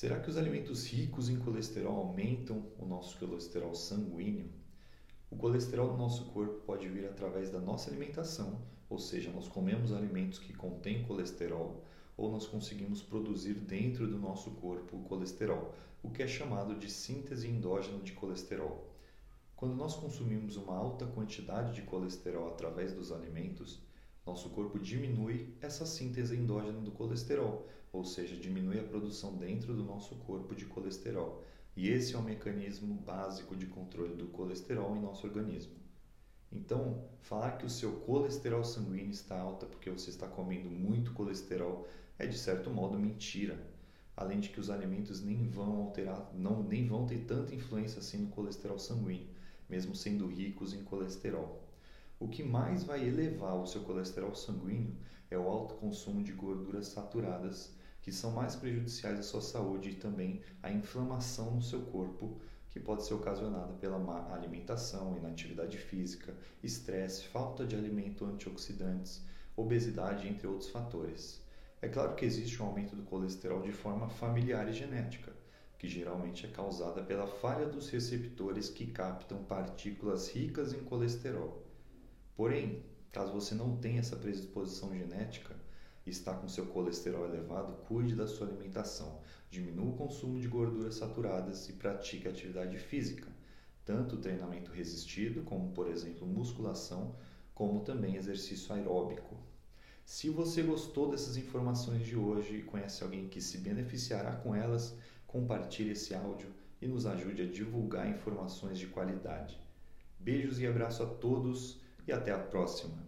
Será que os alimentos ricos em colesterol aumentam o nosso colesterol sanguíneo? O colesterol no nosso corpo pode vir através da nossa alimentação, ou seja, nós comemos alimentos que contêm colesterol, ou nós conseguimos produzir dentro do nosso corpo o colesterol, o que é chamado de síntese endógena de colesterol. Quando nós consumimos uma alta quantidade de colesterol através dos alimentos, nosso corpo diminui essa síntese endógena do colesterol, ou seja, diminui a produção dentro do nosso corpo de colesterol. E esse é o mecanismo básico de controle do colesterol em nosso organismo. Então, falar que o seu colesterol sanguíneo está alto porque você está comendo muito colesterol é de certo modo mentira. Além de que os alimentos nem vão alterar, não, nem vão ter tanta influência assim no colesterol sanguíneo, mesmo sendo ricos em colesterol. O que mais vai elevar o seu colesterol sanguíneo é o alto consumo de gorduras saturadas, que são mais prejudiciais à sua saúde e também a inflamação no seu corpo, que pode ser ocasionada pela má alimentação, inatividade física, estresse, falta de alimento antioxidantes, obesidade, entre outros fatores. É claro que existe um aumento do colesterol de forma familiar e genética, que geralmente é causada pela falha dos receptores que captam partículas ricas em colesterol. Porém, caso você não tenha essa predisposição genética e está com seu colesterol elevado, cuide da sua alimentação, diminua o consumo de gorduras saturadas e pratique atividade física, tanto treinamento resistido, como por exemplo musculação, como também exercício aeróbico. Se você gostou dessas informações de hoje e conhece alguém que se beneficiará com elas, compartilhe esse áudio e nos ajude a divulgar informações de qualidade. Beijos e abraço a todos e até a próxima!